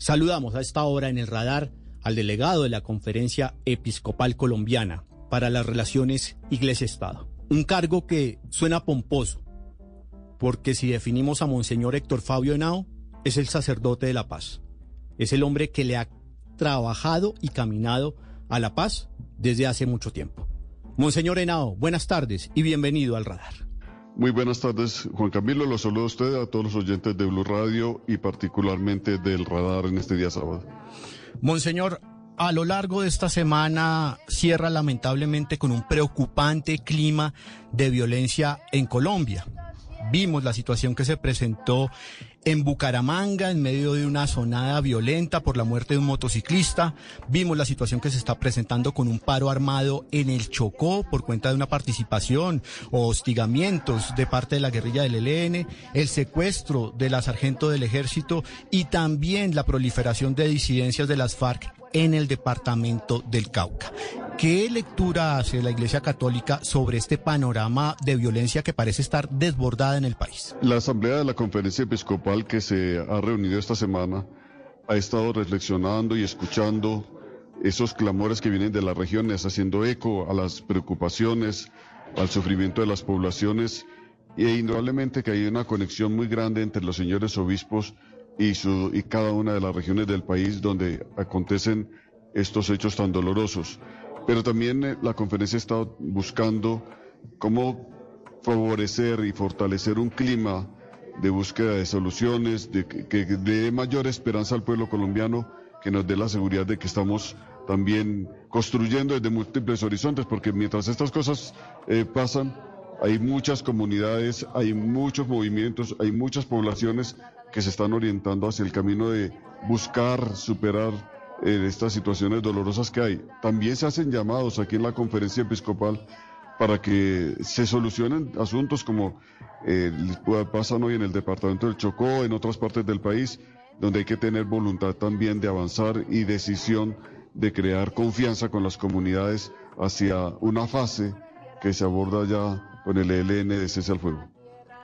Saludamos a esta hora en el radar al delegado de la Conferencia Episcopal Colombiana para las Relaciones Iglesia-Estado. Un cargo que suena pomposo, porque si definimos a Monseñor Héctor Fabio Henao, es el sacerdote de la paz. Es el hombre que le ha trabajado y caminado a la paz desde hace mucho tiempo. Monseñor Henao, buenas tardes y bienvenido al radar. Muy buenas tardes, Juan Camilo. Los saludo a usted, a todos los oyentes de Blue Radio y particularmente del radar en este día sábado. Monseñor, a lo largo de esta semana cierra lamentablemente con un preocupante clima de violencia en Colombia. Vimos la situación que se presentó en Bucaramanga en medio de una sonada violenta por la muerte de un motociclista. Vimos la situación que se está presentando con un paro armado en el Chocó por cuenta de una participación o hostigamientos de parte de la guerrilla del ELN, el secuestro de la sargento del ejército y también la proliferación de disidencias de las FARC en el departamento del Cauca. ¿Qué lectura hace la Iglesia Católica sobre este panorama de violencia que parece estar desbordada en el país? La Asamblea de la Conferencia Episcopal que se ha reunido esta semana ha estado reflexionando y escuchando esos clamores que vienen de las regiones, haciendo eco a las preocupaciones, al sufrimiento de las poblaciones e indudablemente que hay una conexión muy grande entre los señores obispos y, cada una de las regiones del país donde acontecen estos hechos tan dolorosos. Pero también eh, la conferencia ha estado buscando cómo favorecer y fortalecer un clima de búsqueda de soluciones, de que, dé mayor esperanza al pueblo colombiano, que nos dé la seguridad de que estamos también construyendo desde múltiples horizontes, porque mientras estas cosas eh, pasan, hay muchas comunidades, hay muchos movimientos, hay muchas poblaciones que se están orientando hacia el camino de buscar superar eh, estas situaciones dolorosas que hay. También se hacen llamados aquí en la conferencia episcopal para que se solucionen asuntos como eh, pasan hoy en el departamento del Chocó, en otras partes del país, donde hay que tener voluntad también de avanzar y decisión de crear confianza con las comunidades hacia una fase que se aborda ya con el ELN de cese al fuego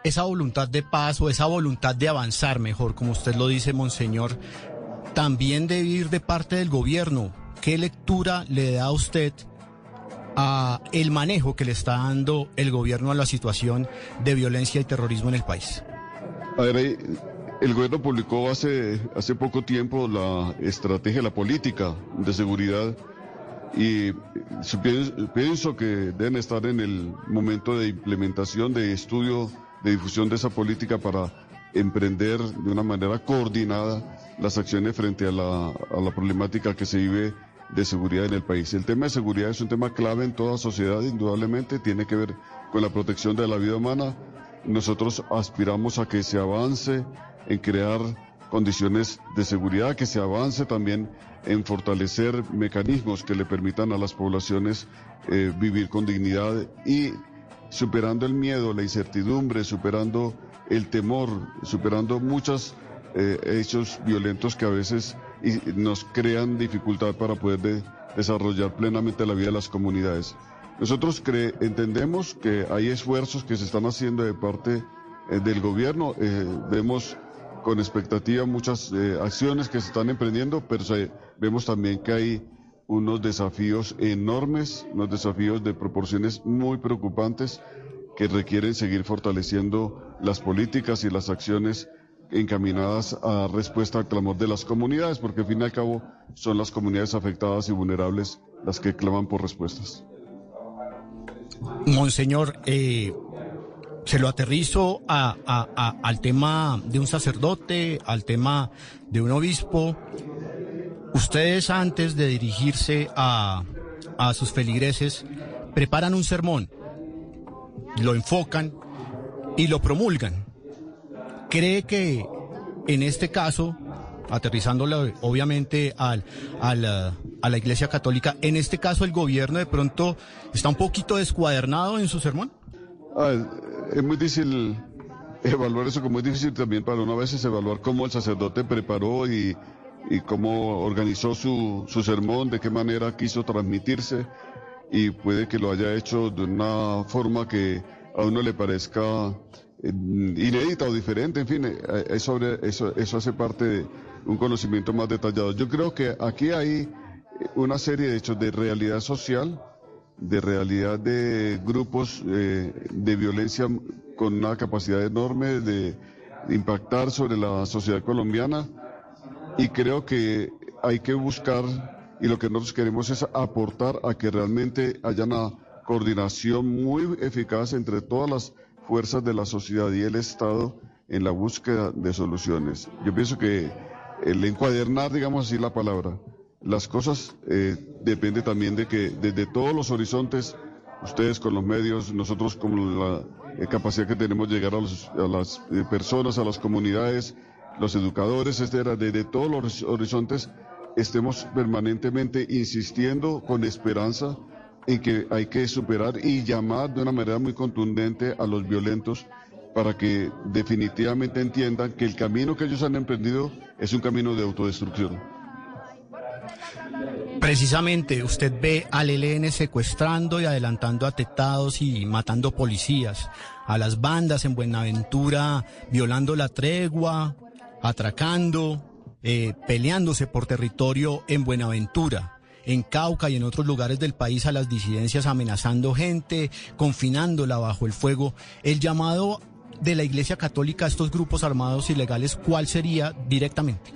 esa voluntad de paz o esa voluntad de avanzar mejor, como usted lo dice, Monseñor, también debe ir de parte del gobierno. ¿Qué lectura le da usted a el manejo que le está dando el gobierno a la situación de violencia y terrorismo en el país? A ver, el gobierno publicó hace, hace poco tiempo la estrategia, la política de seguridad y pienso que deben estar en el momento de implementación, de estudio de difusión de esa política para emprender de una manera coordinada las acciones frente a la, a la problemática que se vive de seguridad en el país. El tema de seguridad es un tema clave en toda sociedad, indudablemente, tiene que ver con la protección de la vida humana. Nosotros aspiramos a que se avance en crear condiciones de seguridad, que se avance también en fortalecer mecanismos que le permitan a las poblaciones eh, vivir con dignidad y superando el miedo, la incertidumbre, superando el temor, superando muchos eh, hechos violentos que a veces nos crean dificultad para poder desarrollar plenamente la vida de las comunidades. Nosotros entendemos que hay esfuerzos que se están haciendo de parte eh, del gobierno, eh, vemos con expectativa muchas acciones que se están emprendiendo, pero vemos también que hay unos desafíos enormes, unos desafíos de proporciones muy preocupantes que requieren seguir fortaleciendo las políticas y las acciones encaminadas a respuesta al clamor de las comunidades, porque al fin y al cabo son las comunidades afectadas y vulnerables las que claman por respuestas. Monseñor, eh, se lo aterrizo al tema de un sacerdote, al tema de un obispo. Ustedes antes de dirigirse a, sus feligreses preparan un sermón, lo enfocan y lo promulgan. ¿Cree que en este caso, aterrizándolo obviamente al, a la Iglesia Católica, en este caso el gobierno de pronto está un poquito descuadernado en su sermón? Ah, es muy difícil evaluar eso, como es difícil también para una vez evaluar cómo el sacerdote preparó y y cómo organizó su, su sermón, de qué manera quiso transmitirse y puede que lo haya hecho de una forma que a uno le parezca eh, inédita o diferente, en fin, eh, eso, eso, eso hace parte un conocimiento más detallado. Yo creo que aquí hay una serie de hechos de realidad social, de realidad de grupos eh, de violencia con una capacidad enorme de impactar sobre la sociedad colombiana y creo que hay que buscar y lo que nosotros queremos es aportar a que realmente haya una coordinación muy eficaz entre todas las fuerzas de la sociedad y el Estado en la búsqueda de soluciones. Yo pienso que el encuadernar, digamos así la palabra, las cosas eh, depende también de que desde todos los horizontes, ustedes con los medios, nosotros con la eh, capacidad que tenemos de llegar a, las eh, personas, a las comunidades, los educadores, etcétera, desde todos los horizontes, estemos permanentemente insistiendo con esperanza en que hay que superar y llamar de una manera muy contundente a los violentos para que definitivamente entiendan que el camino que ellos han emprendido es un camino de autodestrucción. Precisamente, usted ve al ELN secuestrando y adelantando atentados y matando policías, a las bandas en Buenaventura violando la tregua, atracando, eh, peleándose por territorio en Buenaventura, en Cauca y en otros lugares del país a las disidencias amenazando gente, confinándola bajo el fuego. El llamado de la Iglesia Católica a estos grupos armados ilegales, ¿cuál sería directamente?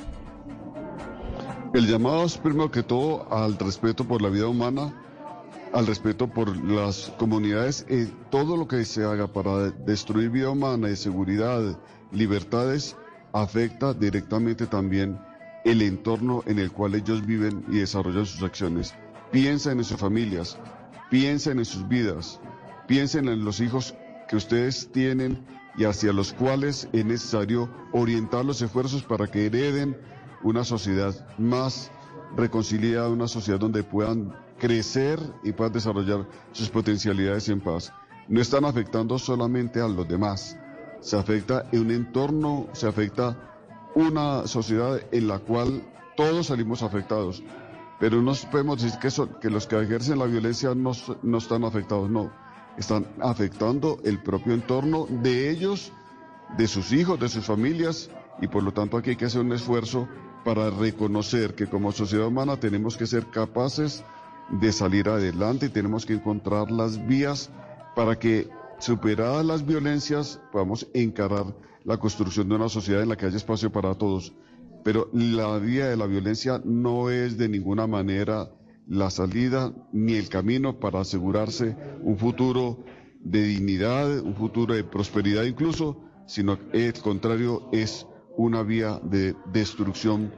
El llamado es primero que todo al respeto por la vida humana, al respeto por las comunidades, y todo lo que se haga para destruir vida humana y seguridad, libertades, afecta directamente también el entorno en el cual ellos viven y desarrollan sus acciones. Piensen en sus familias, piensen en sus vidas, piensen en los hijos que ustedes tienen y hacia los cuales es necesario orientar los esfuerzos para que hereden una sociedad más reconciliada, una sociedad donde puedan crecer y puedan desarrollar sus potencialidades en paz. No están afectando solamente a los demás, se afecta en un entorno, se afecta una sociedad en la cual todos salimos afectados. Pero no podemos decir que, que los que ejercen la violencia no, no están afectados, no. Están afectando el propio entorno de ellos, de sus hijos, de sus familias, y por lo tanto aquí hay que hacer un esfuerzo para reconocer que como sociedad humana tenemos que ser capaces de salir adelante y tenemos que encontrar las vías para que superadas las violencias podamos encarar la construcción de una sociedad en la que haya espacio para todos. Pero la vía de la violencia no es de ninguna manera la salida ni el camino para asegurarse un futuro de dignidad, un futuro de prosperidad incluso, sino el contrario es una vía de destrucción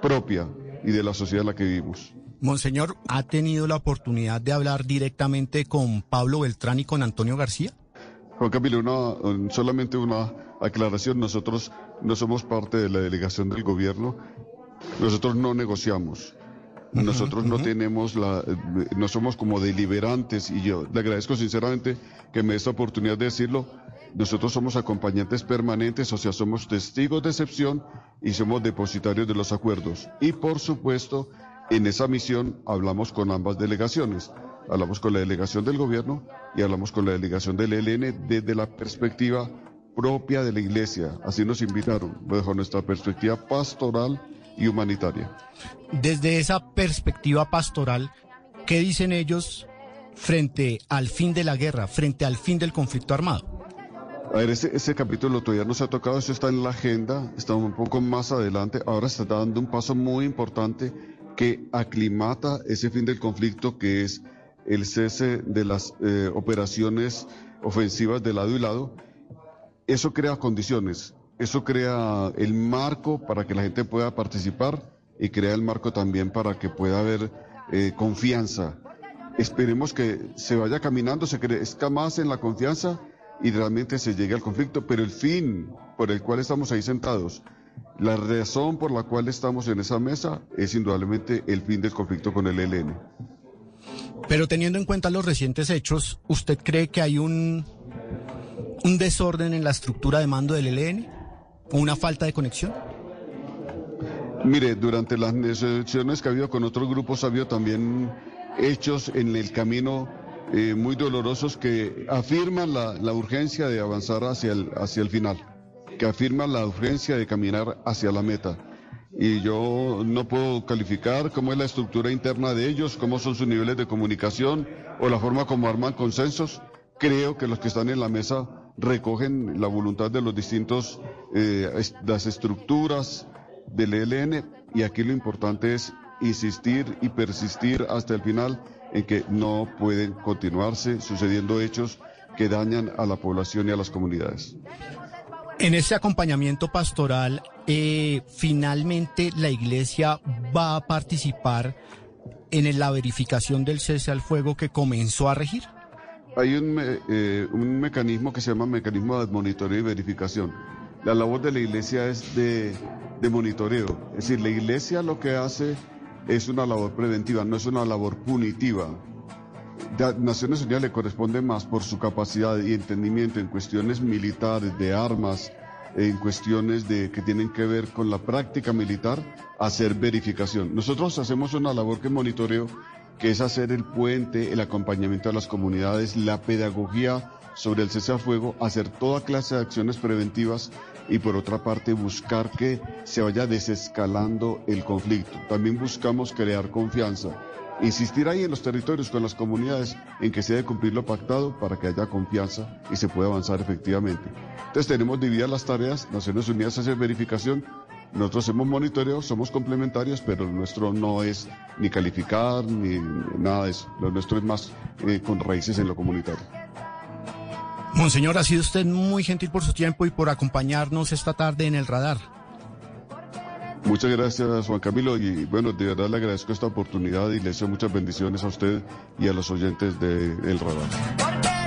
propia y de la sociedad en la que vivimos. Monseñor, ¿ha tenido la oportunidad de hablar directamente con Pablo Beltrán y con Antonio García? Juan Camilo, una, solamente una aclaración. Nosotros no somos parte de la delegación del gobierno. Nosotros no negociamos. Nosotros no tenemos la, no somos como deliberantes y yo le agradezco sinceramente que me dé esta oportunidad de decirlo. Nosotros somos acompañantes permanentes, o sea, somos testigos de excepción y somos depositarios de los acuerdos. Y por supuesto, en esa misión hablamos con ambas delegaciones. Hablamos con la delegación del gobierno y hablamos con la delegación del ELN desde la perspectiva propia de la iglesia. Así nos invitaron, bajo nuestra perspectiva pastoral y humanitaria. Desde esa perspectiva pastoral, ¿qué dicen ellos frente al fin de la guerra, frente al fin del conflicto armado? A ver, ese, capítulo todavía no se ha tocado, eso está en la agenda, está un poco más adelante, ahora se está dando un paso muy importante que aclimata ese fin del conflicto que es el cese de las eh, operaciones ofensivas de lado y lado. Eso crea condiciones, eso crea el marco para que la gente pueda participar y crea el marco también para que pueda haber eh, confianza. Esperemos que se vaya caminando, se crezca más en la confianza y realmente se llegue al conflicto, pero el fin por el cual estamos ahí sentados, la razón por la cual estamos en esa mesa es indudablemente el fin del conflicto con el ELN. Pero teniendo en cuenta los recientes hechos, ¿usted cree que hay un, un desorden en la estructura de mando del ELN? ¿O una falta de conexión? Mire, durante las negociaciones que ha habido con otros grupos ha habido también hechos en el camino eh, muy dolorosos que afirman la, urgencia de avanzar hacia el, hacia el final, que afirman la urgencia de caminar hacia la meta. Y yo no puedo calificar cómo es la estructura interna de ellos, cómo son sus niveles de comunicación o la forma como arman consensos. Creo que los que están en la mesa recogen la voluntad de los distintos, eh, las estructuras del ELN y aquí lo importante es insistir y persistir hasta el final en que no pueden continuarse sucediendo hechos que dañan a la población y a las comunidades. En ese acompañamiento pastoral, eh, finalmente la Iglesia va a participar en la verificación del cese al fuego que comenzó a regir. Hay un, eh, un mecanismo que se llama mecanismo de monitoreo y verificación. La labor de la Iglesia es de, de monitoreo. Es decir, la Iglesia lo que hace es una labor preventiva, no es una labor punitiva. Naciones Unidas le corresponde más por su capacidad y entendimiento en cuestiones militares, de armas, en cuestiones de, que tienen que ver con la práctica militar, hacer verificación. Nosotros hacemos una labor que monitoreo, que es hacer el puente, el acompañamiento a las comunidades, la pedagogía sobre el cese a fuego, hacer toda clase de acciones preventivas y por otra parte buscar que se vaya desescalando el conflicto. También buscamos crear confianza insistir ahí en los territorios con las comunidades en que se debe cumplir lo pactado para que haya confianza y se pueda avanzar efectivamente. Entonces tenemos divididas las tareas, Naciones Unidas hace verificación, nosotros hacemos monitoreo, somos complementarios, pero lo nuestro no es ni calificar ni nada de eso, lo nuestro es más eh, con raíces en lo comunitario. Monseñor, ha sido usted muy gentil por su tiempo y por acompañarnos esta tarde en el radar. Muchas gracias, Juan Camilo, y bueno, de verdad le agradezco esta oportunidad y le deseo muchas bendiciones a usted y a los oyentes de El Radar.